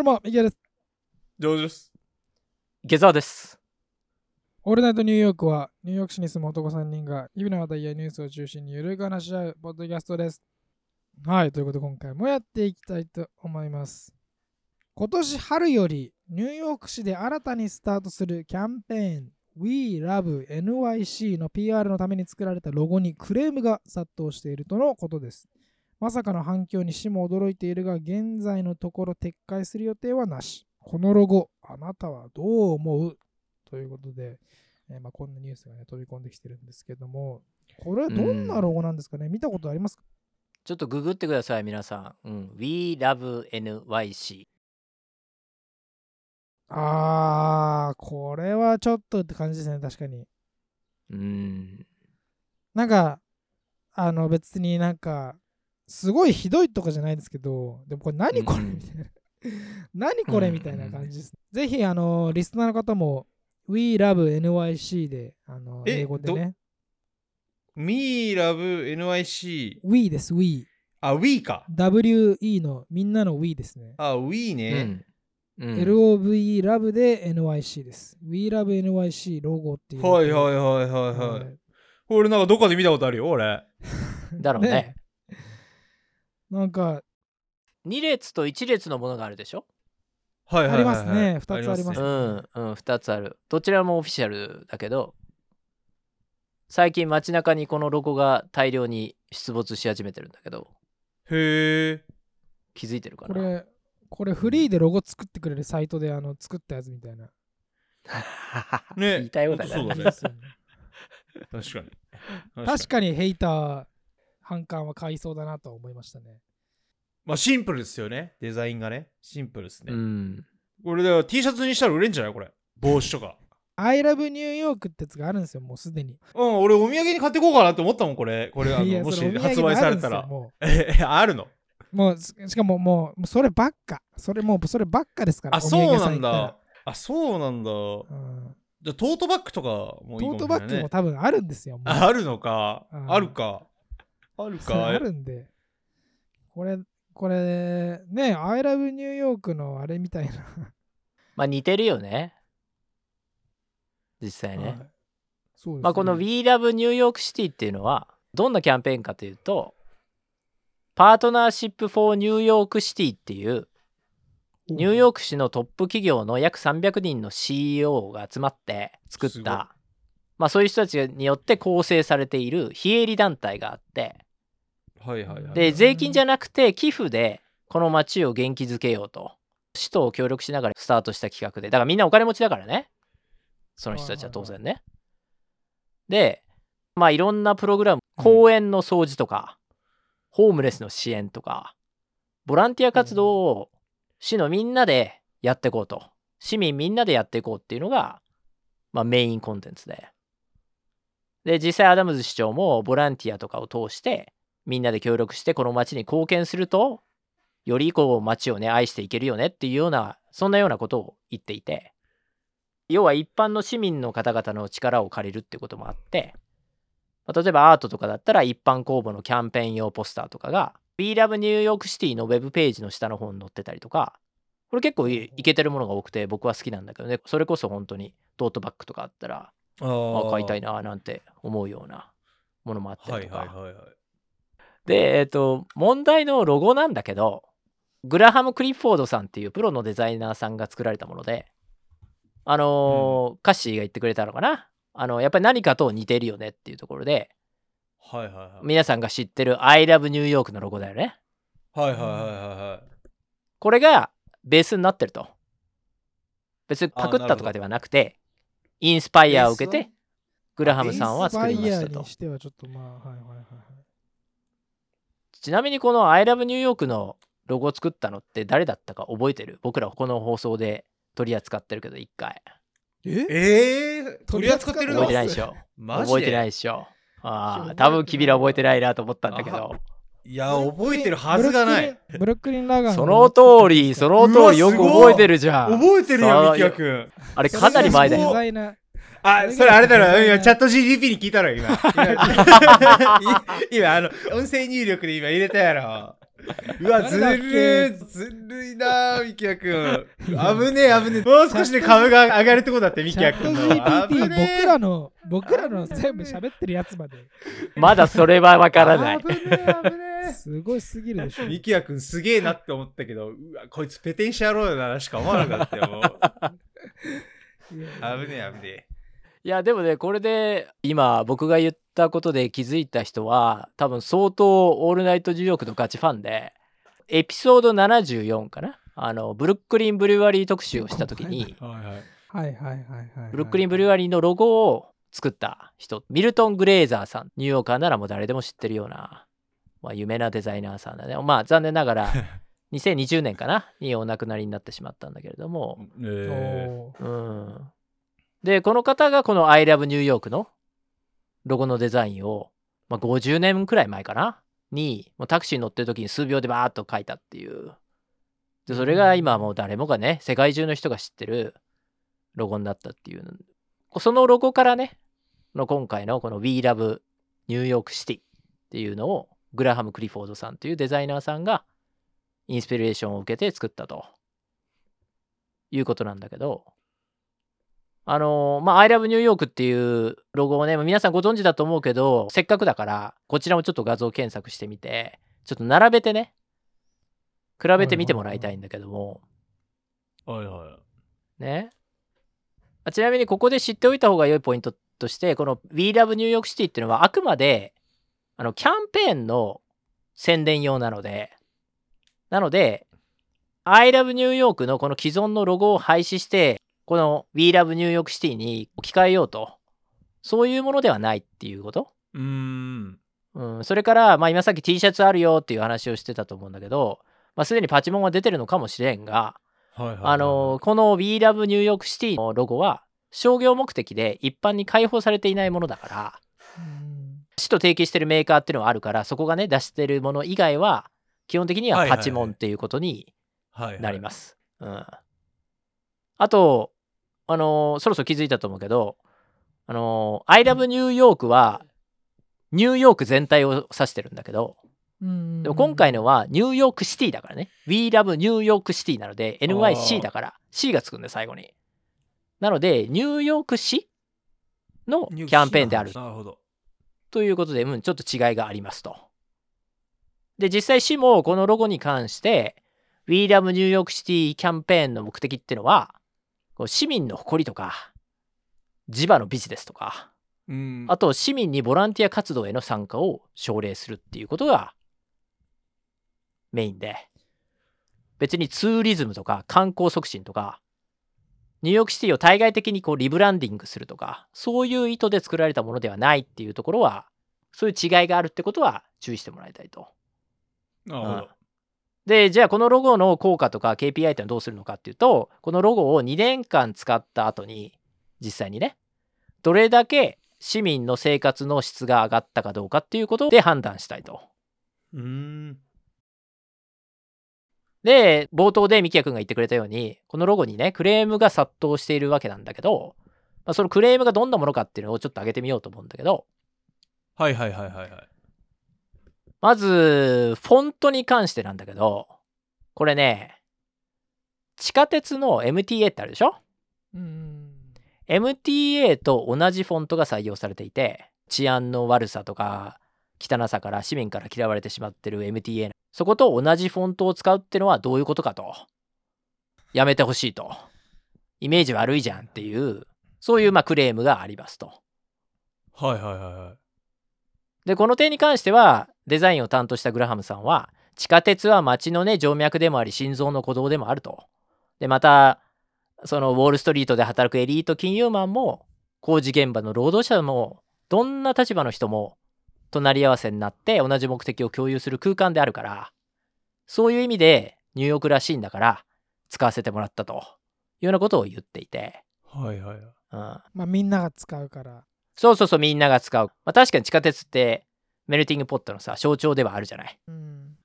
どうも、ミケです。上手です。下沢です。オールナイトニューヨークは、ニューヨーク市に住む男3人が、日々の話題やニュースを中心にゆるく話し合うポッドキャストです。はい、ということで今回もやっていきたいと思います。今年春より、ニューヨーク市で新たにスタートするキャンペーン We Love NYC の PR のために作られたロゴにクレームが殺到しているとのことです。まさかの反響に市も驚いているが、現在のところ撤回する予定はなし。このロゴ、あなたはどう思う？ということで、えーまあ、こんなニュースが、ね、飛び込んできてるんですけども、これはどんなロゴなんですかね、見たことありますか？ちょっとググってください、皆さん。うん。We Love NYC。あー、これはちょっとって感じですね、確かに。うーん。なんか、あの別になんか、すごいひどいとかじゃないですけど、でもこれ何これうんみたいな。何これみたいな感じです。ぜひ、あの、リスナーの方も、We Love NYC で、あの、え英語でね。Me Love NYC。We です、We。あ、We か。WE のみんなの We ですね。あ、We うね。ん。うん、LOVE ラブで NYC です。We Love NYC ロゴっていう。はいはいはいはいはい。俺なんかどっかで見たことあるよ、俺。だろうね。なんか、2列と1列のものがあるでしょ？はいはいはいはい。ありますね。二つありますうね。ん、うん、2つある。どちらもオフィシャルだけど、最近街中にこのロゴが大量に出没し始めてるんだけど、へえ。気づいてるかな？これ、これフリーでロゴ作ってくれるサイトであの作ったやつみたいな。ね。言いたいことはそうだね。確かに。確かにヘイター反感は買いそうだなとは思いましたね。まあシンプルですよね。デザインがね。シンプルですね。うん。これだから T シャツにしたら売れんじゃない？これ。帽子とか。I love New York ってやつがあるんですよ、もうすでに。うん、俺お土産に買ってこうかなって思ったもん、これ。これ、あのもし発売されたらえ、あるの？う、もうししかももう、そればっか。それもう、そればっかですから。あ、そうなんだ。あ、そうなんだ。うんじゃあトートバッグとかもいいかもしれない、ね。トートバッグも多分あるんですよ。ああるのか。うんあるか。あるか。あるんで。これ、これ、ね、I love New York のあれみたいな。まあ似てるよね。実際ね。はいそうですねまあ、この We Love New York City っていうのはどんなキャンペーンかというとパートナーシップ for New York City っていうニューヨーク市のトップ企業の約300人の CEO が集まって作ったまあそういう人たちによって構成されている非営利団体があってはいはいはい。で税金じゃなくて寄付でこの街を元気づけようと。市と協力しながらスタートした企画で。だからみんなお金持ちだからね。その人たちは当然ね。でまあいろんなプログラム公園の掃除とか、ホームレスの支援とかボランティア活動を市のみんなでやっていこうと。市民みんなでやっていこうっていうのが、まあ、メインコンテンツで。で実際アダムズ市長もボランティアとかを通してみんなで協力してこの町に貢献するとよりこう町をね愛していけるよねっていうようなそんなようなことを言っていて要は一般の市民の方々の力を借りるってこともあって、まあ例えばアートとかだったら一般公募のキャンペーン用ポスターとかが We Love New York City のウェブページの下の方に載ってたりとかこれ結構いいけてるものが多くて僕は好きなんだけどね。それこそ本当にトートバッグとかあったらあ買いたいななんて思うようなものもあったはいりとか、はいはいはい。で、えっ、と、問題のロゴなんだけど、グラハム・クリフォードさんっていうプロのデザイナーさんが作られたもので、あのーカッシーが言ってくれたのかな？あの、やっぱり何かと似てるよねっていうところで、はいはいはい。皆さんが知ってる I love New York のロゴだよね。はいはいはいはいはい。これがベースになってると。別にパクったとかではなくて、インスパイアを受けて、グラハムさんは作りましたとインスパイアに。してはちょっとまあ、はいはいはいはい。ちなみにこの I love New York のロゴを作ったのって誰だったか覚えてる？僕らこの放送で取り扱ってるけど一回。え？えー、取り扱ってるの？覚えてないでしょ？マジで？覚えてないでしょ？ああ多分君ら覚えてないなと思ったんだけど。い。や、覚えてるはずがない。ブルックリンラガーその通りその通りよく覚えてるじゃん。覚えてるよ、そうみきやくん。あれかなり前だデよあ、それあれだろ、今、チャット GDP に聞いたろ、今。今、今あの、音声入力で今入れたやろ。うわ、ずるい、ずるいなぁ、ミキヤくん。危ねえ、危ねえ。もう少しで株が上がるとこだって、ミキヤくんの。危 GPT 僕らの僕らの全部喋ってるやつまでまだそれはわからない。危ねえ、危ねすごいすぎるでしょえ。ミキヤくんすげえなって思ったけど、うわ、こいつペテンシ野郎だなしか思わなかったよ。もう危ねえ、危ねえ。いやでもねこれで今僕が言ったことで気づいた人は多分相当「オールナイトニューヨーク」のガチファンでエピソード74かな？あのブルックリン・ブリュワリー特集をした時にはいはい。はいはいはいはいブルックリン・ブリュワリーのロゴを作った人ミルトン・グレーザーさん。ニューヨーカーならもう誰でも知ってるような、まあ、有名なデザイナーさんだね。まあ残念ながら 2020年かな？にお亡くなりになってしまったんだけれども。えおー。うん。で、この方がこの I love New York のロゴのデザインを、まあ、50年くらい前かな？に、もうタクシーに乗ってる時に数秒でバーッと書いたっていう。で、それが今もう誰もがね、世界中の人が知ってるロゴになったっていう。そのロゴからね、の今回のこの We Love New York City っていうのをグラハム・クリフォードさんというデザイナーさんがインスピレーションを受けて作ったということなんだけど、あのーまあ、I love New York っていうロゴをね、皆さんご存知だと思うけど、せっかくだから、こちらもちょっと画像検索してみて、ちょっと並べてね、比べてみてもらいたいんだけども、はいはい。ね。あちなみにここで知っておいた方が良いポイントとして、この We Love New York City っていうのはあくまで、あの、キャンペーンの宣伝用なので、なので、I Love New York のこの既存のロゴを廃止して、この We Love New York City に置き換えようと、そういうものではないっていうこと？うーん。うん、それから、まあ、今さっき T シャツあるよっていう話をしてたと思うんだけど、まあ、すでにパチモンは出てるのかもしれんが、はいはいはい。あのこの We Love New York City のロゴは商業目的で一般に開放されていないものだからうん。市と提携してるメーカーっていうのはあるからそこがね出してるもの以外は基本的にはパチモンっていうことになります。うん、あとあのそろそろ気づいたと思うけどあの I Love New York はニューヨーク全体を指してるんだけどうんでも今回のはニューヨークシティだからね。We love ニューヨークシティなので NYC だから C がつくんで最後に。なのでニューヨーク市のキャンペーンであるなるほど。ということで、うん、ちょっと違いがありますと。で、実際市もこのロゴに関して、We Love New York City キャンペーンの目的っていうのは、市民の誇りとか、地場のビジネスとか、うん。あと市民にボランティア活動への参加を奨励するっていうことがメインで、別にツーリズムとか観光促進とか、ニューヨークシティを対外的にこうリブランディングするとか、そういう意図で作られたものではないっていうところは、そういう違いがあるってことは注意してもらいたいと。なるほどうん。で、じゃあこのロゴの効果とか KPI ってのはどうするのかっていうと、このロゴを2年間使った後に、実際にね、どれだけ市民の生活の質が上がったかどうかっていうことで判断したいと。うーん。で、冒頭でミキヤ君が言ってくれたように、このロゴにね、クレームが殺到しているわけなんだけど、まあ、そのクレームがどんなものかっていうのをちょっと上げてみようと思うんだけど、はいはいはいはいはい。まず、フォントに関してなんだけど、これね、地下鉄の MTA ってあるでしょ？うん。MTA と同じフォントが採用されていて治安の悪さとか汚さから市民から嫌われてしまってる MTA そこと同じフォントを使うってのはどういうことかとやめてほしいとイメージ悪いじゃんっていうそういうまあクレームがありますとはいはいはいはい。でこの点に関してはデザインを担当したグラハムさんは地下鉄は街のね静脈でもあり心臓の鼓動でもあると。でまたそのウォール・ストリートで働くエリート金融マンも工事現場の労働者もどんな立場の人も隣り合わせになって同じ目的を共有する空間であるからそういう意味でニューヨークらしいんだから使わせてもらったと。いうようなことを言っていて、はいはいはい。うん、まあみんなが使うから。そうそうそうみんなが使う、まあ、確かに地下鉄ってメルティングポットのさ象徴ではあるじゃないうん。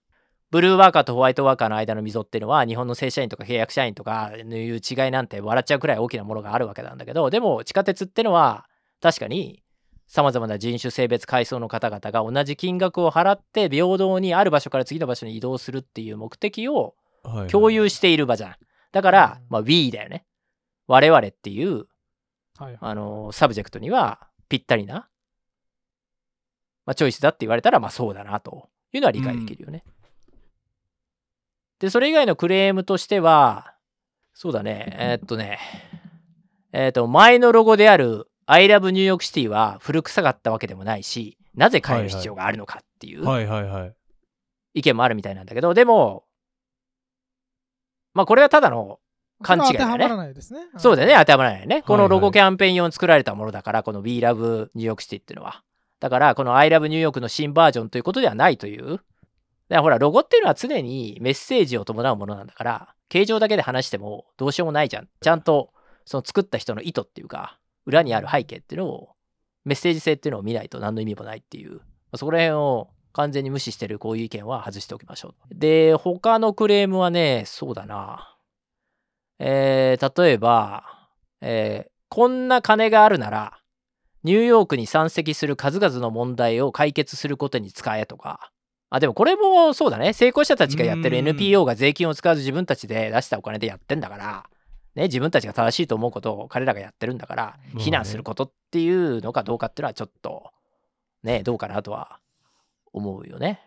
ブルーワーカーとホワイトワーカーの間の溝っていうのは日本の正社員とか契約社員とかいう違いなんて笑っちゃうくらい大きなものがあるわけなんだけどでも地下鉄ってのは確かにさまざまな人種性別階層の方々が同じ金額を払って平等にある場所から次の場所に移動するっていう目的をはいはい共有している場じゃん。だから、うんまあ、We だよね。我々っていう、はいはい。あの subject にはぴったりな、まあ、チョイスだって言われたら、まあそうだなというのは理解できるよね。で、それ以外のクレームとしては、そうだね、えーっとね、えーっと、前のロゴである I love New York City は古臭かったわけでもないし、なぜ変える必要があるのかっていう。意見もあるみたいなんだけど、でも、まあこれはただの勘違いだよねそれは当てはまらないですね。そうだよね、当てはまらないよね。このロゴキャンペーン用に作られたものだから、この We Love New York City っていうのは。だから、この I Love New York の新バージョンということではないという。だからほら、ロゴっていうのは常にメッセージを伴うものなんだから、形状だけで話してもどうしようもないじゃん。ちゃんと、その作った人の意図っていうか、裏にある背景っていうのを、メッセージ性っていうのを見ないと何の意味もないっていう。そこら辺を完全に無視してるこういう意見は外しておきましょう。で、他のクレームはね、そうだな。えー例えば、えーこんな金があるなら、ニューヨークに山積する数々の問題を解決することに使えとか。あ、でもこれもそうだね。成功者たちがやってるうん NPO が税金を使わず自分たちで出したお金でやってんだから、ね、自分たちが正しいと思うことを彼らがやってるんだから、非難することっていうのかどうかっていうのはちょっと、ね、どうかなとは思うよね。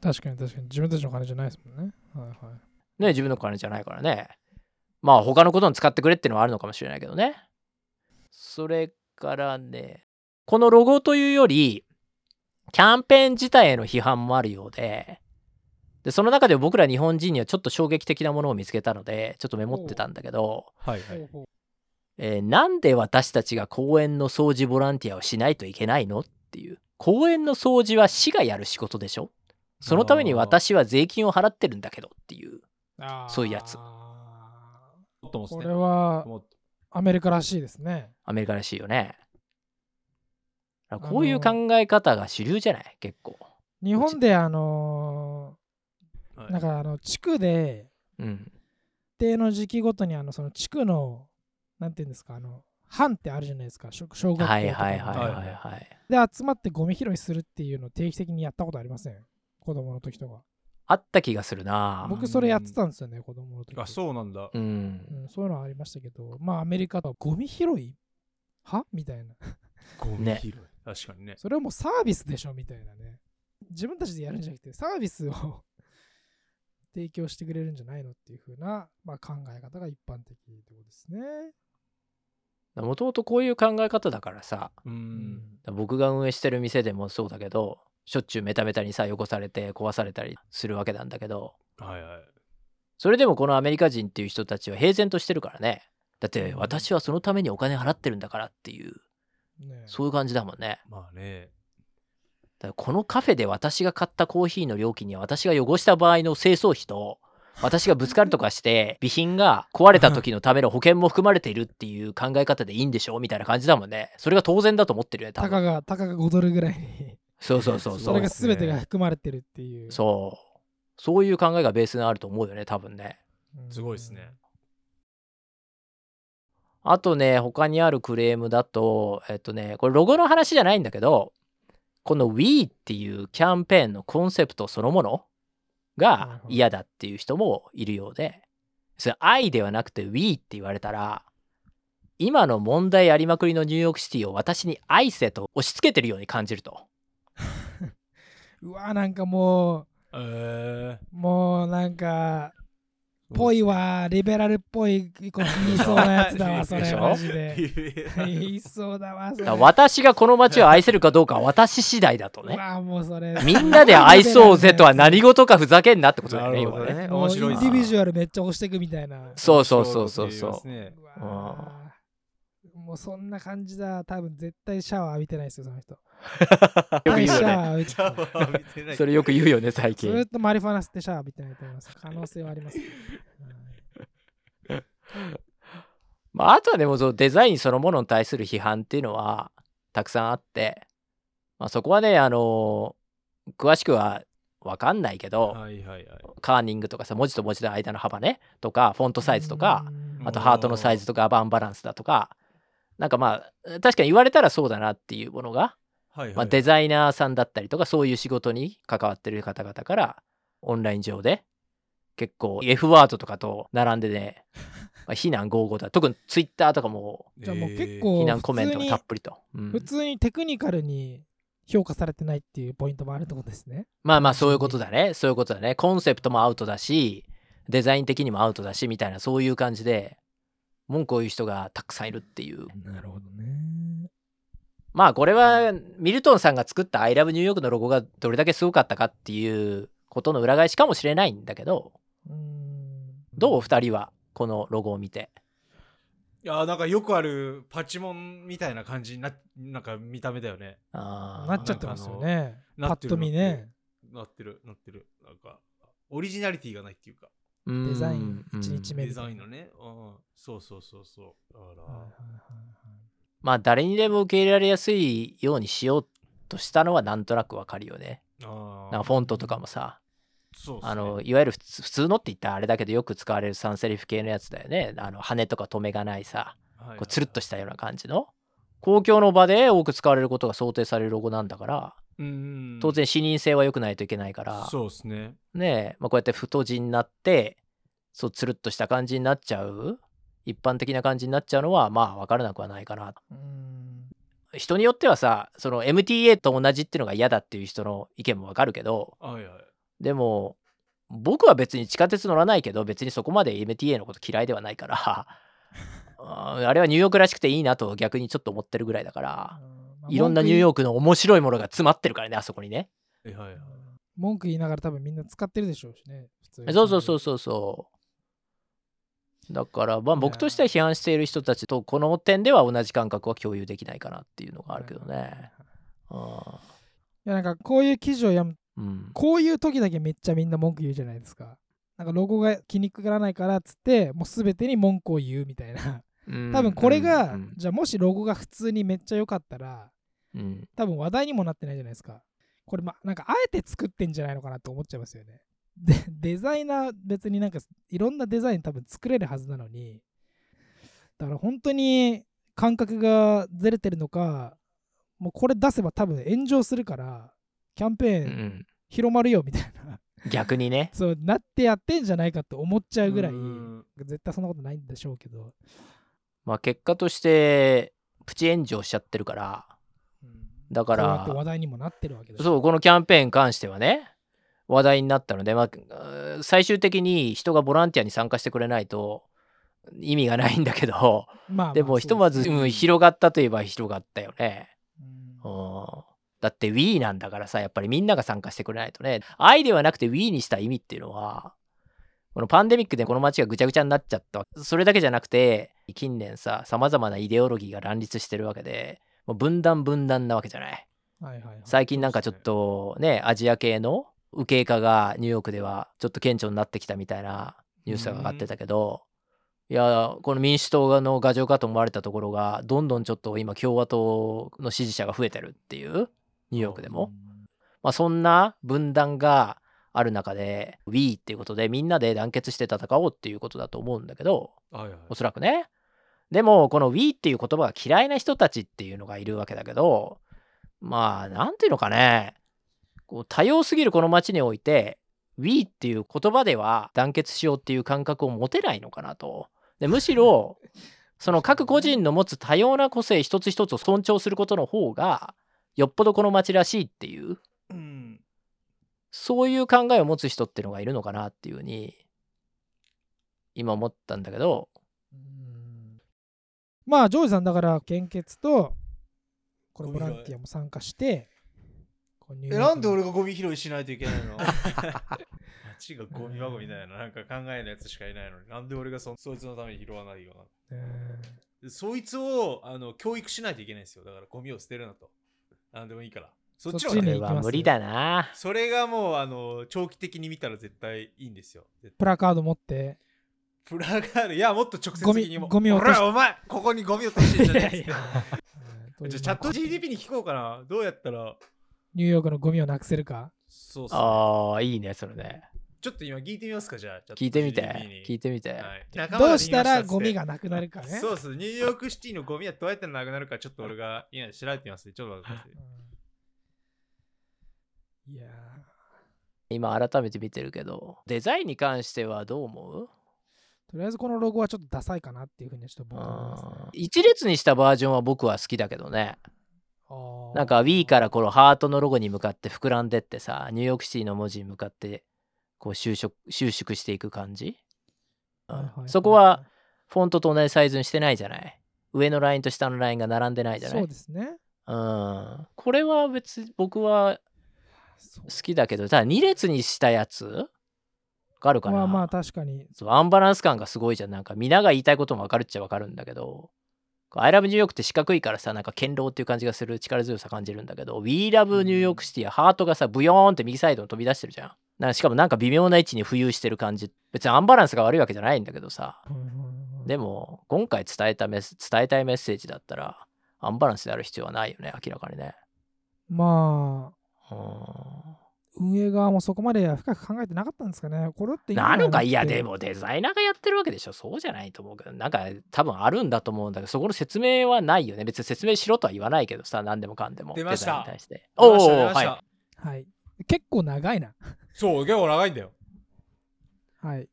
確かに確かに。自分たちの金じゃないですもんね。はいはい。ね、自分の金じゃないからね。まあ他のことに使ってくれっていうのはあるのかもしれないけどね。それからね、このロゴというより、キャンペーン自体への批判もあるようで、で、その中で僕ら日本人にはちょっと衝撃的なものを見つけたので、ちょっとメモってたんだけど、はいはい。えーなんで私たちが公園の掃除ボランティアをしないといけないのっていう。公園の掃除は市がやる仕事でしょ？そのために私は税金を払ってるんだけどっていう。そういうやつこれはアメリカらしいですね。アメリカらしいよね。こういう考え方が主流じゃない？結構。日本であのーはいなんかあの地区でうん。一定の時期ごとにあのその地区のなんていうんですかあの班ってあるじゃないですか小小学校はいはいはいはいはい。で集まってゴミ拾いするっていうのを定期的にやったことありません？子供の時とかあった気がするな僕それやってたんですよね子供の時あ、そうなんだ。うん。うん、そういうのはありましたけどまあアメリカとゴミ拾いはみたいなゴミね拾い。確かにね。それはもうサービスでしょ？みたいなね自分たちでやるんじゃなくてサービスを 提供してくれるんじゃないのっていう風な、まあ、考え方が一般的ってことですね。もともとこういう考え方だからさ、う。うん僕が運営してる店でもそうだけど、しょっちゅうメタメタにさ、汚されて壊されたりするわけなんだけど、はいはい。それでもこのアメリカ人っていう人たちは平然としてるからね。だってうん私はそのためにお金払ってるんだからっていう、ねそういう感じだもんね。まあね。だからこのカフェで私が買ったコーヒーの料金には私が汚した場合の清掃費と私がぶつかるとかして 備品が壊れた時のための保険も含まれているっていう考え方でいいんでしょみたいな感じだもんね。それが当然だと思ってるよね、多たか分。がたかが5ドルぐらいにそうそうそうそそうれが全てが含まれてるっていう。そう。そういう考えがベースにあると思うよね、多分ね。うんすごいですね。あとね、他にあるクレームだと、えっとね、これロゴの話じゃないんだけど、この We っていうキャンペーンのコンセプトそのものはいがはい嫌だっていう人もいるようで、それ I ではなくて We って言われたら、今の問題ありまくりのニューヨークシティを私に愛せと押し付けてるように感じると。うわなんかもえうもうなんかー。ぽいわリベラルっぽいこと言いそうなやつだわそれでしょ？マジでで言いそうだわそれ私がこの街を愛せるかどうかは私次第だとうね。わもうそれみんなで愛そうぜとは何事かふざけんなってことだよね、要はね。面白いンディビジュュアルめっちゃ押していくみたいなそうそうそうそうそう。もうそんな感じだ多分絶対シャワー浴びてないですよその人 よく言うよね。シャワー浴びてシャワー浴びてないそれよく言うよね、最ずーっ近。とマリファナ吸ってシャワー浴びてないと思います可能性はあります、はいまあ、あとはでもそのデザインそのものに対する批判っていうのはたくさんあって、まあ、そこはね、あの詳しくは分かんないけど、はいはいはい。カーニングとかさ、文字と文字の間の幅ね、とか、フォントサイズとか、うんあとハートのサイズとか、バンバランスだとか、なんかまあ確かに言われたらそうだなっていうものが、はいはい。まあ、デザイナーさんだったりとかそういう仕事に関わってる方々からオンライン上で結構 F ワードとかと並んでね、まあ、非難合々だ特にツイッターとかもじゃあもう結えー。構非難コメントがたっぷりと、うん。普通にテクニカルに評価されてないっていうポイントもあるってことですね。まあまあそういうことだね。そういうことだね。コンセプトもアウトだしデザイン的にもアウトだしみたいなそういう感じで文句を言う人がたくさんいるっていう。なるほどね。まあこれはミルトンさんが作った I love New York のロゴがどれだけすごかったかっていうことの裏返しかもしれないんだけどうーん。どう2人はこのロゴを見て？いやーなんかよくあるパチモンみたいな感じにななんか見た目だよね。あー。なっちゃってますよね。パッと見ね。なってるなってる。なんかオリジナリティがないっていうか。うん。デザインうん。1日目デザインのね。うん。そうそうそうそう。だから、はいはいはいまあ誰にでも受け入れられやすいようにしようとしたのはなんとなくわかるよね。なんかフォントとかもさね。あのいわゆる普通のって言ったらあれだけどよく使われるサンセリフ系のやつだよね。あの羽とか止めがないさはいこうつるっとしたような感じの。公共の場で多く使われることが想定されるロゴなんだからうん当然視認性は良くないといけないから。そうですね。ねえ、まあ、こうやって太字になってそうつるっとした感じになっちゃう一般的な感じになっちゃうのはまあ分からなくはないかな。うーん。人によってはさその MTA と同じっていうのが嫌だっていう人の意見も分かるけどはいはい。でも僕は別に地下鉄乗らないけど別にそこまで MTA のこと嫌いではないから あれはニューヨークらしくていいなと逆にちょっと思ってるぐらいだからいろんなニューヨークの面白いものが詰まってるからねあそこにね。えはいはい。文句言いながら多分みんな使ってるでしょうしね。普通に。そうそうそうそうそうだからまあ僕としては批判している人たちとこの点では同じ感覚は共有できないかなっていうのがあるけどねあいやなんかこういう記事を読むーうんこういう時だけめっちゃみんな文句言うじゃないですか。なんかロゴが気に食らないからっつってもう全てに文句を言うみたいな。多分これが、うんじゃあもしロゴが普通にめっちゃ良かったらうん多分話題にもなってないじゃないですか。これまなんかあえて作ってんじゃないのかなと思っちゃいますよね。でデザイナー別になんかいろんなデザイン多分作れるはずなのにだから本当に感覚がずれてるのかもうこれ出せば多分炎上するからキャンペうーンん広まるよみたいな、逆にね。そうなってやってんじゃないかと思っちゃうぐらいうん絶対そんなことないんでしょうけど、まあ結果としてプチ炎上しちゃってるから。だかこうやってら話題にもなってるわけそうこのキャンペーンに関してはね話題になったので、まあ、最終的に人がボランティアに参加してくれないと意味がないんだけどまあまあでもひとまず、そうん。広がったといえば広がったよね。うん。うん。だって Wii なんだからさやっぱりみんなが参加してくれないとね。愛ではなくて Wii にした意味っていうのはこのパンデミックでこの街がぐちゃぐちゃになっちゃった。それだけじゃなくて近年ささまざまなイデオロギーが乱立してるわけでもう分断分断なわけじゃない。はいはいはい。最近なんかちょっとねアジア系の右傾化がニューヨークではちょっと顕著になってきたみたいなニュースが上がってたけど、いやこの民主党の牙城かと思われたところがどんどんちょっと今共和党の支持者が増えてるっていうニューヨークでも、まあ、そんな分断がある中で We っていうことでみんなで団結して戦おうっていうことだと思うんだけどはいおそらくねでもこの We っていう言葉が嫌いな人たちっていうのがいるわけだけどまあなんていうのかねこう多様すぎるこの街において We っていう言葉では団結しようっていう感覚を持てないのかなと。で むしろその各個人の持つ多様な個性一つ一つを尊重することの方がよっぽどこの街らしいっていううんそういう考えを持つ人っていうのがいるのかなっていうふうに今思ったんだけど。うん。まあジョージさんだから献血とこれボランティアも参加してえなんで俺がゴミ拾いしないといけないの？街がゴミ箱みたいななんか考えるやつしかいないのに。なんで俺がそそいつのために拾わないよな。うんでそいつをあの教育しないといけないんですよ。だからゴミを捨てるなと。なんでもいいから。そっちの方がねは無理だな。それがもうあの長期的に見たら絶対いいんですよ。プラカード持って。プラガールいやもっと直接ゴミ的にも。ゴミ落とし。ほらお前ここにゴミ落としてんじゃない いやいやうんじゃあチャット GDP に聞こうかな。どうやったらニューヨークのゴミをなくせるか？そうそうああいいねそれねちょっと今聞いてみますか、じゃあ。聞いてみて。聞いてみて、はいどうしたらゴミがなくなるかね。そうっす。ニューヨークシティのゴミはどうやってなくなるか、ちょっと俺が今調べてみますね。ちょっと待ってください。うんいやー今改めて見てるけどデザインに関してはどう思う？とりあえずこのロゴはちょっとダサいかなっていうふうにちょっと僕は思いますねあー一列にしたバージョンは僕は好きだけどねなんか Wii からこのハートのロゴに向かって膨らんでってさニューヨークシティの文字に向かってこう収縮収縮していく感じ、うん。はいはいはいそこはフォントと同じサイズにしてないじゃない？上のラインと下のラインが並んでないじゃない？そうですね。うん。これは別に僕は好きだけどただ2列にしたやつ？があるかな、まあまあ確かに。そうアンバランス感がすごいじゃん。なんか皆が言いたいことも分かるっちゃ分かるんだけど「I love New York」って四角いからさなんか堅牢っていう感じがする力強さ感じるんだけど「We love New York City」はハートがさブヨーンって右サイドに飛び出してるじゃん。なんかしかもなんか微妙な位置に浮遊してる感じ。別にアンバランスが悪いわけじゃないんだけどさ。でも今回伝えたメス伝えたいメッセージだったらアンバランスである必要はないよね明らかにね。まあ、うん運営側もそこまで深く考えてなかったんですかね。これってなのかいやでも。もデザイナーがやってるわけでしょそうじゃないと思うけどなんか多分あるんだと思うんだけどそこの説明はないよね別に説明しろとは言わないけどさ何でもかんでも出ましたデザインおお出ましたはいはい。結構長いな。そう、結構長いんだよ。はい。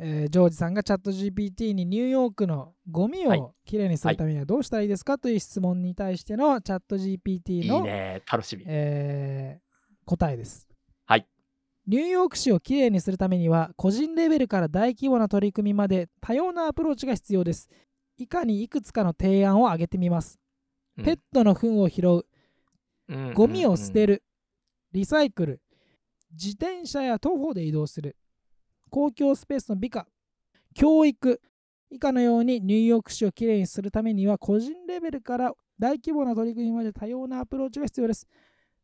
えージョージさんがチャット GPT にニューヨークのゴミはいをきれいにするためにはどうしたらいいですかという質問に対してのチャット GPT のいいね楽しみえー答えです。はい。ニューヨーク市をきれいにするためには個人レベルから大規模な取り組みまで多様なアプローチが必要です。以下にいくつかの提案を挙げてみます。うんペットの糞を拾う、うんゴミを捨てるる、リサイクル、自転車や徒歩で移動する、公共スペースの美化、教育、以下のようにニューヨーク市をきれいにするためには個人レベルから大規模な取り組みまで多様なアプローチが必要です。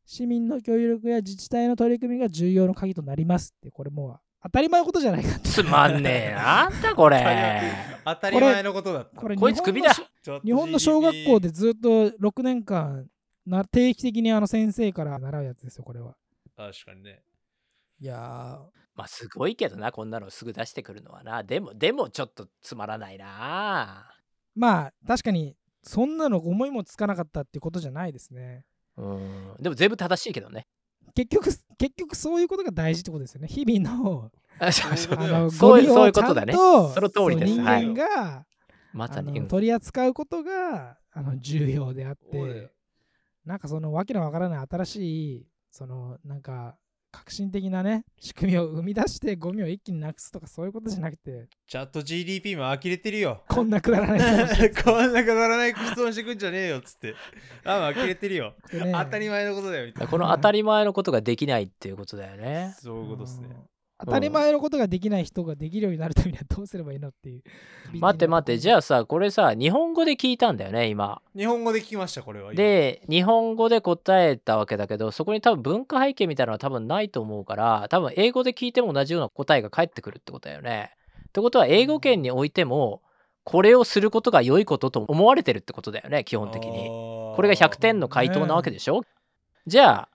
市民の協力や自治体の取り組みが重要な鍵となりますって、これもう当たり前のことじゃないか。つまんねえななんだこれ当たり前のことだった。これこいつクビだ日本の小学校でずっと6年間な定期的にあの先生から習うやつですよ、これは。確かにね。いやー、まあすごいけどなこんなのすぐ出してくるのはなでもでもちょっとつまらないなまあ確かにそんなの思いもつかなかったってことじゃないですね。うん。でも全部正しいけどね。結局、結局そういうことが大事ってことですよね。日々のあそうそういうことあのそういうゴミをちゃんそういうことだね。とその通りです。人はい間が、あまさ取り扱うことがあの重要であって、なんかそのわけのわからない新しい、そのなんか革新的なね、仕組みを生み出してゴミを一気になくすとかそういうことじゃなくて、チャット GDP も呆れてるよ。こんなくだらないこんなくだらない質問してくんじゃねえよっつって。あ、もう呆れてるよ。当たり前のことだよみたいな。この当たり前のことができないっていうことだよねそういうことっすね。うん当たり前のことができない人ができるようになるためにはどうすればいいのっていう。待って待ってじゃゃあさこれさ日本語で聞いたんだよね今日本語で聞きました、これは。今、で日本語で答えたわけだけどそこに多分文化背景みたいなのは多分ないと思うから多分英語で聞いても同じような答えが返ってくるってことだよね。ってことは英語圏においてもこれをすることが良いことと思われてるってことだよね基本的に。これが100点の回答なわけでしょ、じゃあ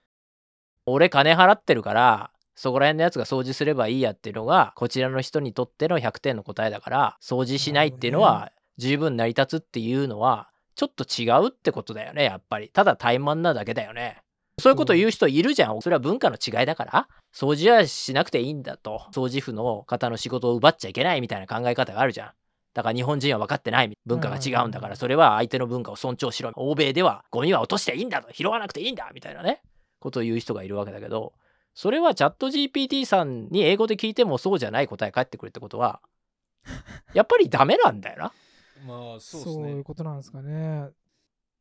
俺金払ってるからそこら辺のやつが掃除すればいいやっていうのがこちらの人にとっての100点の答えだから掃除しないっていうのは十分成り立つっていうのはちょっと違うってことだよねやっぱり。ただ怠慢なだけだよね。そういうこと言う人いるじゃん。それは文化の違いだから。掃除はしなくていいんだと。掃除婦の方の仕事を奪っちゃいけないみたいな考え方があるじゃん。だから日本人は分かってない。文化が違うんだから。それは相手の文化を尊重しろ。欧米ではゴミは落としていいんだと。拾わなくていいんだみたいなね。ことを言う人がいるわけだけどそれはチャット GPT さんに英語で聞いてもそうじゃない答え返ってくるってことは やっぱりダメなんだよな。まあ、そうそうですね。いうことなんですかね。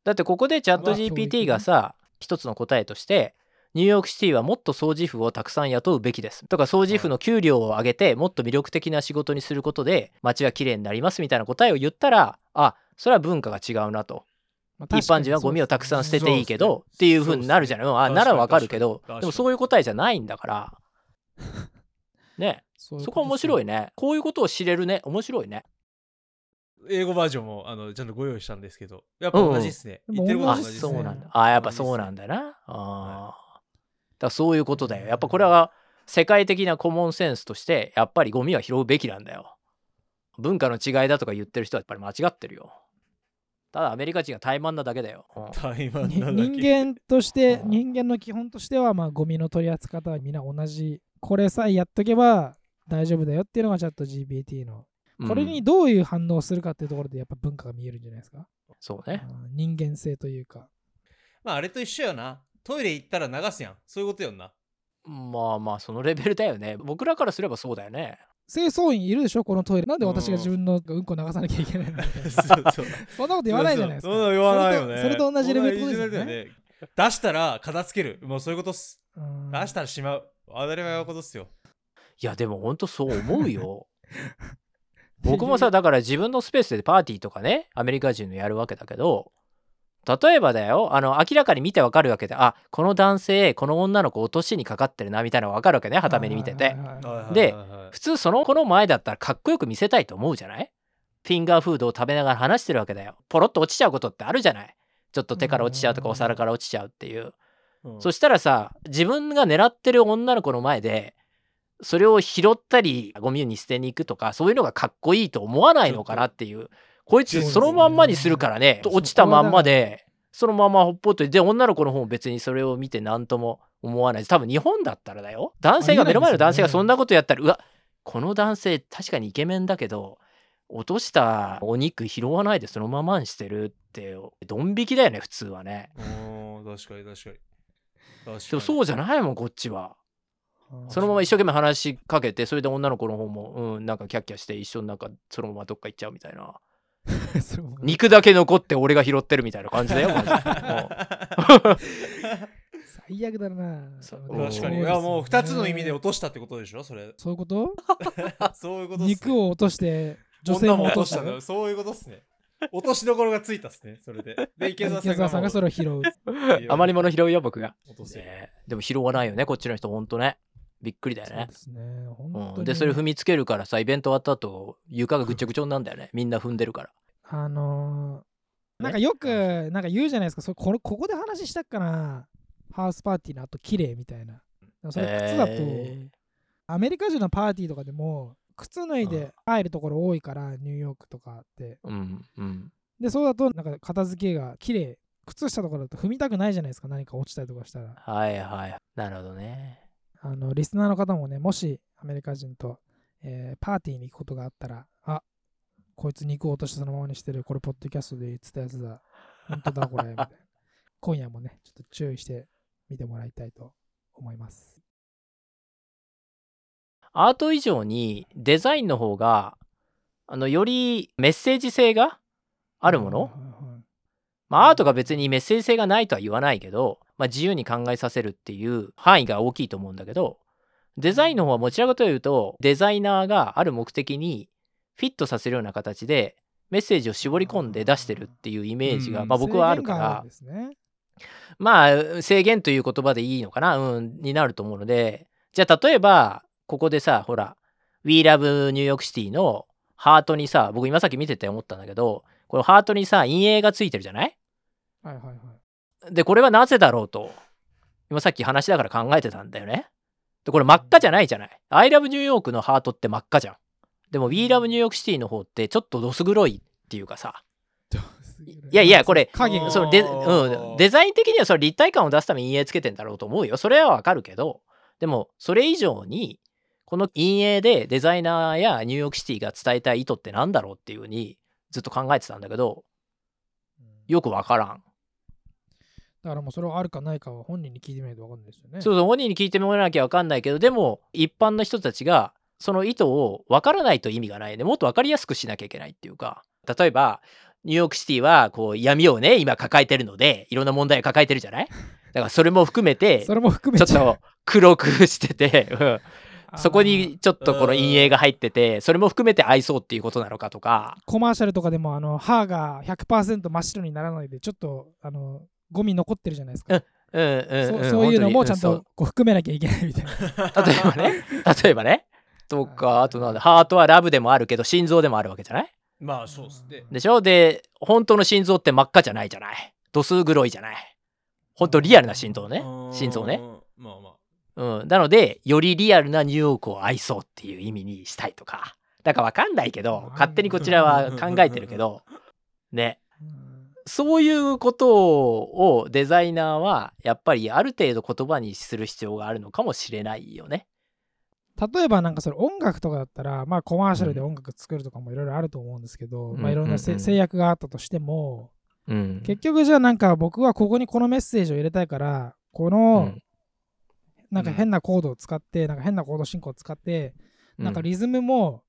だってここでチャット GPT ね。がさ一つの答えとしてニューヨークシティはもっと掃除婦をたくさん雇うべきです。とか掃除婦の給料を上げてもっと魅力的な仕事にすることで街は綺麗になりますみたいな答えを言ったらあそれは文化が違うなと。まあ一般人はゴミをたくさん捨てていいけど、ね。っていう風になるじゃない、ね。あならわかるけど。でもそういう答えじゃないんだから。ね。そういうそこは面白いね。ねこういうことを知れるね。面白いね。英語バージョンもあのちゃんとご用意したんですけど、やっぱ同じですね。うん言ってることあ同じですね。そうなんだあやっぱそうなんだな。あー。だからそういうことだよ。やっぱこれは世界的なコモンセンスとしてやっぱりゴミは拾うべきなんだよ。文化の違いだとか言ってる人はやっぱり間違ってるよただアメリカ人が怠慢なだけだよ、うん台湾になだけ。人間としてうん人間の基本としてはまあゴミの取り扱い方はみんな同じ。これさえやっとけば大丈夫だよっていうのがチャット GPT の。これにうんどういう反応をするかっていうところでやっぱ文化が見えるんじゃないですか、そうね。うん人間性というか。まああれと一緒よな。トイレ行ったら流すやん。そういうことよな。まあまあそのレベルだよね。僕らからすればそうだよね清掃員いるでしょこのトイレ。なんで私が自分のうんこ流さなきゃいけないの？そうそう。そんなこと言わないじゃないですか。そうそう。言わないよね。それと同じレベルですよね。ルだよ出したら片付ける。もうそういうことっす。うん。出したらしまう。当たり前のことっすよ。いやでもほんとそう思うよ。僕もさだから自分のスペースでパーティーとかねアメリカ人のやるわけだけど例えばだよあの明らかに見てわかるわけであこの男性この女の子落としにかかってるなみたいなのわかるわけねはために見てて。で普通その子の前だったらかっこよく見せたいと思うじゃないフィンガーフードを食べながら話してるわけだよポロッと落ちちゃうことってあるじゃないちょっと手から落ちちゃうとかお皿から落ちちゃうっていうそしたらさ自分が狙ってる女の子の前でそれを拾ったりゴミに捨てに行くとかそういうのがかっこいいと思わないのかなっていうこいつそのまんまにするからね。落ちたまんまで。そのままほっぽっと。で女の子の方も別にそれを見て何とも思わない。多分日本だったらだよ。男性が目の前の男性がそんなことやったらうわこの男性確かにイケメンだけど落としたお肉拾わないでそのままにしてるってドン引きだよね普通はね。確かに確かに。でもそうじゃないもんこっちは。うんそのまま一生懸命話しかけてそれで女の子の方もうんなんかキャッキャして一緒になんかそのままどっか行っちゃうみたいな 肉だけ残って俺が拾ってるみたいな感じだよ。最悪だな。確かに。いやもう2つの意味で落としたってことでしょそれ。そういうこと？そういうことね。肉を落として女性女もも落とし落としたそういうことっすね。落としどころがついたっすねそれで。で池澤さんが池澤さんがそれを拾う。余り物拾うよ僕が、落とせねでも拾わないよねこっちの人ほんとねびっくりだよね。そうですね。本当うん、それ踏みつけるからさイベント終わった後床がぐっちゃぐちゃになんだよね。みんな踏んでるから。あのーなんかよくなんか言うじゃないですか。それこれここで話したっかな。ハウスパーティーの後綺麗みたいな。それ靴だと、えアメリカ人のパーティーとかでも靴脱いうん。で入るところ多いからニューヨークとかって。ーうんうん。でそうだとなんか片付けが綺麗。靴下とかだと踏みたくないじゃないですか。何か落ちたりとかしたら。はいはい。なるほどねあのリスナーの方もねもしアメリカ人と、えーパーティーに行くことがあったらあこいつ肉を落としてそのままにしてるこれポッドキャストで言ってたやつだ。本当だこれみたいな。今夜もねちょっと注意して見てもらいたいと思います。アート以上にデザインの方があのよりメッセージ性があるもの、はいはいはいまあアートが別にメッセージ性がないとは言わないけど、まあ、自由に考えさせるっていう範囲が大きいと思うんだけどデザインの方はもちらかというとデザイナーがある目的にフィットさせるような形でメッセージを絞り込んで出してるっていうイメージが、うん。まあ、僕はあるから。ねまあ制限という言葉でいいのかな、うん、になると思うので。じゃあ例えばここでさほら「We Love New York City」のハートにさ僕今さっき見てて思ったんだけどこのハートにさ陰影がついてるじゃない？はいはいはい。でこれはなぜだろうと今さっき話しながら考えてたんだよね。でこれ真っ赤じゃないじゃない。I love New York のハートって真っ赤じゃん。でも We love New York City の方ってちょっとどす黒いっていうかさ。い。やいやこれそのデ,、うん、デザイン的にはそれ立体感を出すために陰影つけてんだろうと思うよ。それはわかるけど。でもそれ以上にこの陰影でデザイナーやニューヨークシティが伝えたい意図ってなんだろうっていうふうにずっと考えてたんだけど。よくわからんだからもうそれはあるかないかは本人に聞いてみないと分かんないですよね。そうそう本人に聞いてもらわなきゃ分かんないけどでも一般の人たちがその意図を分からないと意味がない。ねもっと分かりやすくしなきゃいけないっていうか例えばニューヨークシティはこう闇をね今抱えてるのでいろんな問題を抱えてるじゃない？だからそれも含めて それも含めちょっと黒くしてて、うん。そこにちょっとこの陰影が入っててそれも含めて愛そうっていうことなのかとか。コマーシャルとかでもあの歯が100%真っ白にならないでちょっとあのゴミ残ってるじゃないですか、うんうんうんそそういうのもちゃんとこう含めなきゃいけないみたいな。例えばね。例えばね。とかあとなんだハートはラブでもあるけど心臓でもあるわけじゃない？まあそうっすね。でしょ？で本当の心臓って真っ赤じゃない？じゃない度数黒いじゃない？本当リアルな心臓ね。心臓ね。うんまあまあ。うん、なのでよりリアルなニューヨークを愛そうっていう意味にしたいとか。だからわかんないけど勝手にこちらは考えてるけど。ね。うんそういうことをデザイナーはやっぱりある程度言葉にする必要があるのかもしれないよね。例えばなんかそれ音楽とかだったら、まあコマーシャルで音楽作るとかもいろいろあると思うんですけど、うん。まあいろんなせうんうん制約があったとしても、うん、結局じゃあなんか僕はここにこのメッセージを入れたいから、こうのん。なんか変なコードを使って、なんか変なコード進行を使って、なんかうんリズムも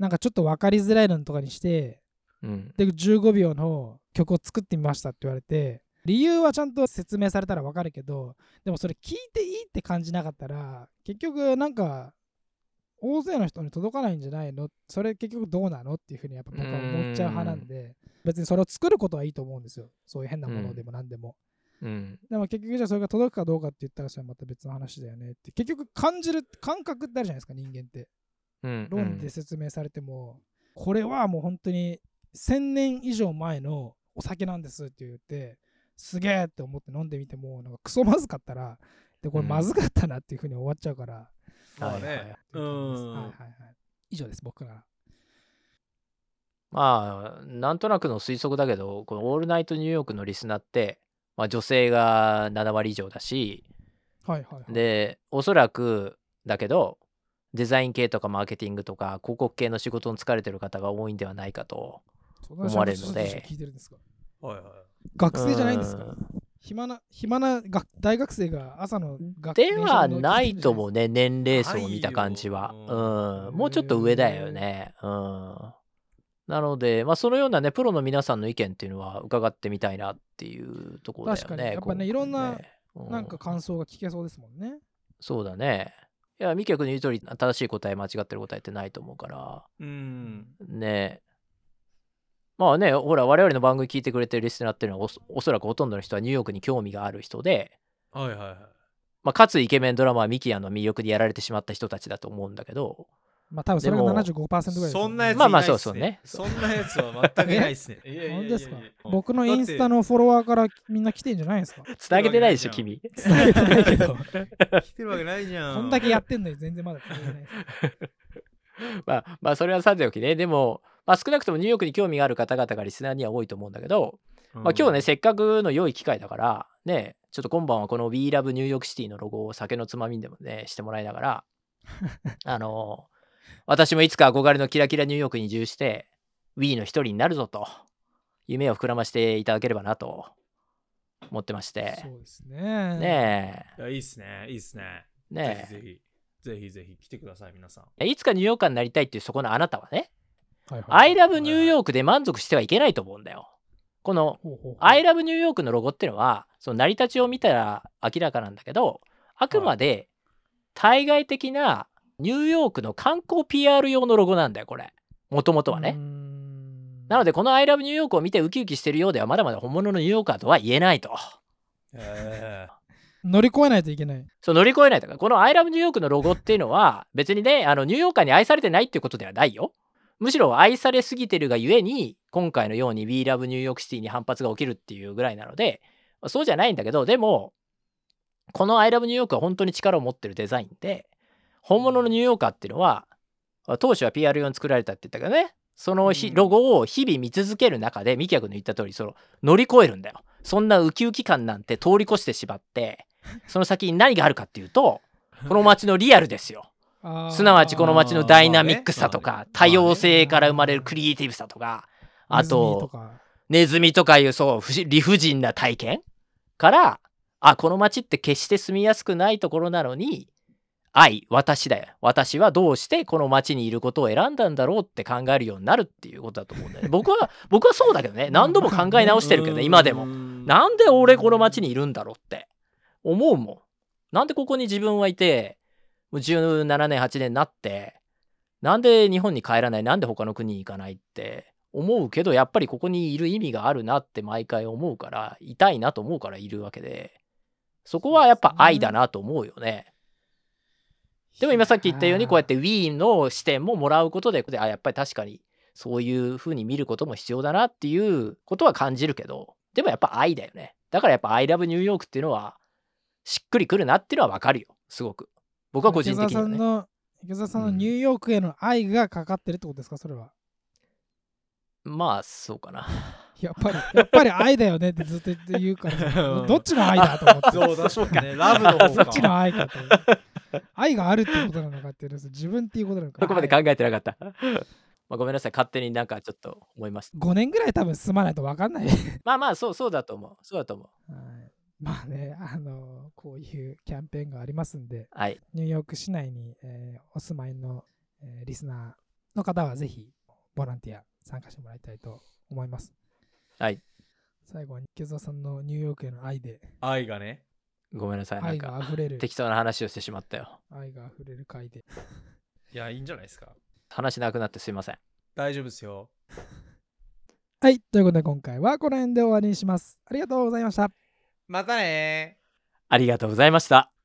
なんかちょっと分かりづらいのとかにして、うん。で15秒の曲を作ってみましたって言われて理由はちゃんと説明されたら分かるけどでもそれ聞いていいって感じなかったら結局なんか大勢の人に届かないんじゃないの？それ結局どうなのっていうふうにやっぱ僕は思っちゃう派なんで別にそれを作ることはいいと思うんですよ。そういう変なものでも何でも、うん。でも結局じゃあそれが届くかどうかって言ったらそれはまた別の話だよねって結局感じる感覚ってあるじゃないですか人間って。うん論で説明されても、これはもう本当に1000年以上前のお酒なんですって言ってすげえって思って飲んでみてもなんかクソまずかったらでこれまずかったなっていうふうに終わっちゃうから、まあはいはいね。はいはいはい。以上です僕から。まあなんとなくの推測だけどこの「オールナイトニューヨーク」のリスナーって、まあ、女性が7割以上だしはいはいはい。でおそらくだけどデザイン系とかマーケティングとか広告系の仕事に疲れてる方が多いんではないかと思われるので。学生じゃないんですか？うん暇な暇な学大学生が朝の学ではないと思うねね年齢層を見た感じは。うん。もうちょっと上だよね。うん。なのでまあそのようなねプロの皆さんの意見っていうのは伺ってみたいなっていうところだよね確かに。やっぱね今回いろんなうなんか感想が聞けそうですもんね。そうだね。いや、ミキヤ君の言う通り、正しい答え、間違ってる答えってないと思うから、うん。ねまあね、ほら、我々の番組聞いてくれてるリスナーっていうのはおそ、おそらくほとんどの人はニューヨークに興味がある人で、はいはいはい。まあ、かつイケメンドラマーミキヤの魅力でやられてしまった人たちだと思うんだけど、まあ多分それがでも75%ぐらいですよねそんなやついまあまあないっすそうそうねそんなやつは全くい ないっすね。本当ですか？僕のインスタのフォロワーからみんな来てんじゃないですか？つなげてないでしょ、君。つなげてないけど、来てるわけないじゃん。こんだけやってんのに全然まだ。まあ、まあ、それはさておきね、でも、まあ、少なくともニューヨークに興味がある方々がリスナーには多いと思うんだけど、うん、まあ、今日ね、せっかくの良い機会だから、ね、ちょっと今晩はこの We Love New York City のロゴを酒のつまみにでもね、してもらいながら、あの、私もいつか憧れのキラキラニューヨークに移住して、We の一人になるぞと、夢を膨らましていただければなと思ってまして、そうですね。ねいやいいっすね。いいっすね。え、ねぜひぜひ。ぜひぜひ来てください、皆さん。え、いつかニューヨーカーになりたいっていうそこのあなたはね、はいはい I love New York で満足してはいけないと思うんだよ。このほうほうほう I love New York のロゴっていうのは、その成り立ちを見たら明らかなんだけど、あくまで対外的なニューヨークの観光 PR 用のロゴなんだよ、これ。もともとはね。んなので、この I love New York を見てウキウキしてるようでは、まだまだ本物のニューヨーカーとは言えないと。え 乗り越えないといけない。そう乗り越えないとか、この I love New York のロゴっていうのは、別にね、あのニューヨーカーに愛されてないっていうことではないよ。むしろ愛されすぎてるがゆえに、今回のように We Love New York City に反発が起きるっていうぐらいなので、そうじゃないんだけど、でも、この I love New York は本当に力を持ってるデザインで、本物のニューヨーカーっていうのは、当初は PR 用に作られたって言ったけどね、そのロゴを日々見続ける中で、ミキヤ君の言った通り、その乗り越えるんだよ。そんなウキウキ感なんて通り越してしまって、その先に何があるかっていうと、この街のリアルですよ。すなわちこの街のダイナミックさとか多様性から生まれるクリエイティブさとか、あとネズミとかいうそう理不尽な体験から、あ、この街って決して住みやすくないところなのに、愛、私だよ。私はどうしてこの街にいることを選んだんだろうって考えるようになるっていうことだと思うんだよね。僕は、僕はそうだけどね。何度も考え直してるけどね、今でも。なんで俺この街にいるんだろうって思うもん。なんでここに自分はいて、もう17年、8年になって、なんで日本に帰らない、なんで他の国に行かないって？思うけど、やっぱりここにいる意味があるなって毎回思うから、いたいなと思うからいるわけで、そこはやっぱ愛だなと思うよね。でも今さっき言ったように、こうやって Wii の視点ももらうことで、あ、やっぱり確かにそういう風に見ることも必要だなっていうことは感じるけど、でもやっぱ愛だよね。だからやっぱ I love New York っていうのはしっくりくるなっていうのはわかるよ。すごく。僕は個人的にはね。さんの池澤さんのうんニューヨークへの愛がかかってるってことですかそれは？まあ、そうかな。やっぱり、やっぱり愛だよねってずっと言うからさうんどっちの愛だと思って。そう、確かにね。ラブの方ど っちのか。愛かと思って。愛があるってことなのかっていうのは自分っていうことなのか。そこまで考はいえてなかった。まあ、ごめんなさい。勝手になんかちょっと思いました。5年ぐらい多分住まないと分かんない。まあまあ、そう、そうだと思う。そうだと思う。はい まあね、あのこういうキャンペーンがありますんで、はい。ニューヨーク市内に、えーお住まいの、えーリスナーの方はぜひボランティア参加してもらいたいと思います。はい。最後に池澤さんのニューヨークへの愛で、愛がね。ごめんなさい。なん愛がか、溢れる、適当な話をしてしまったよ。愛が溢れる回で。いや、いいんじゃないですか。話なくなってすいません。大丈夫ですよ。はい、ということで今回はこの辺で終わりにします。ありがとうございました。またね。ありがとうございました。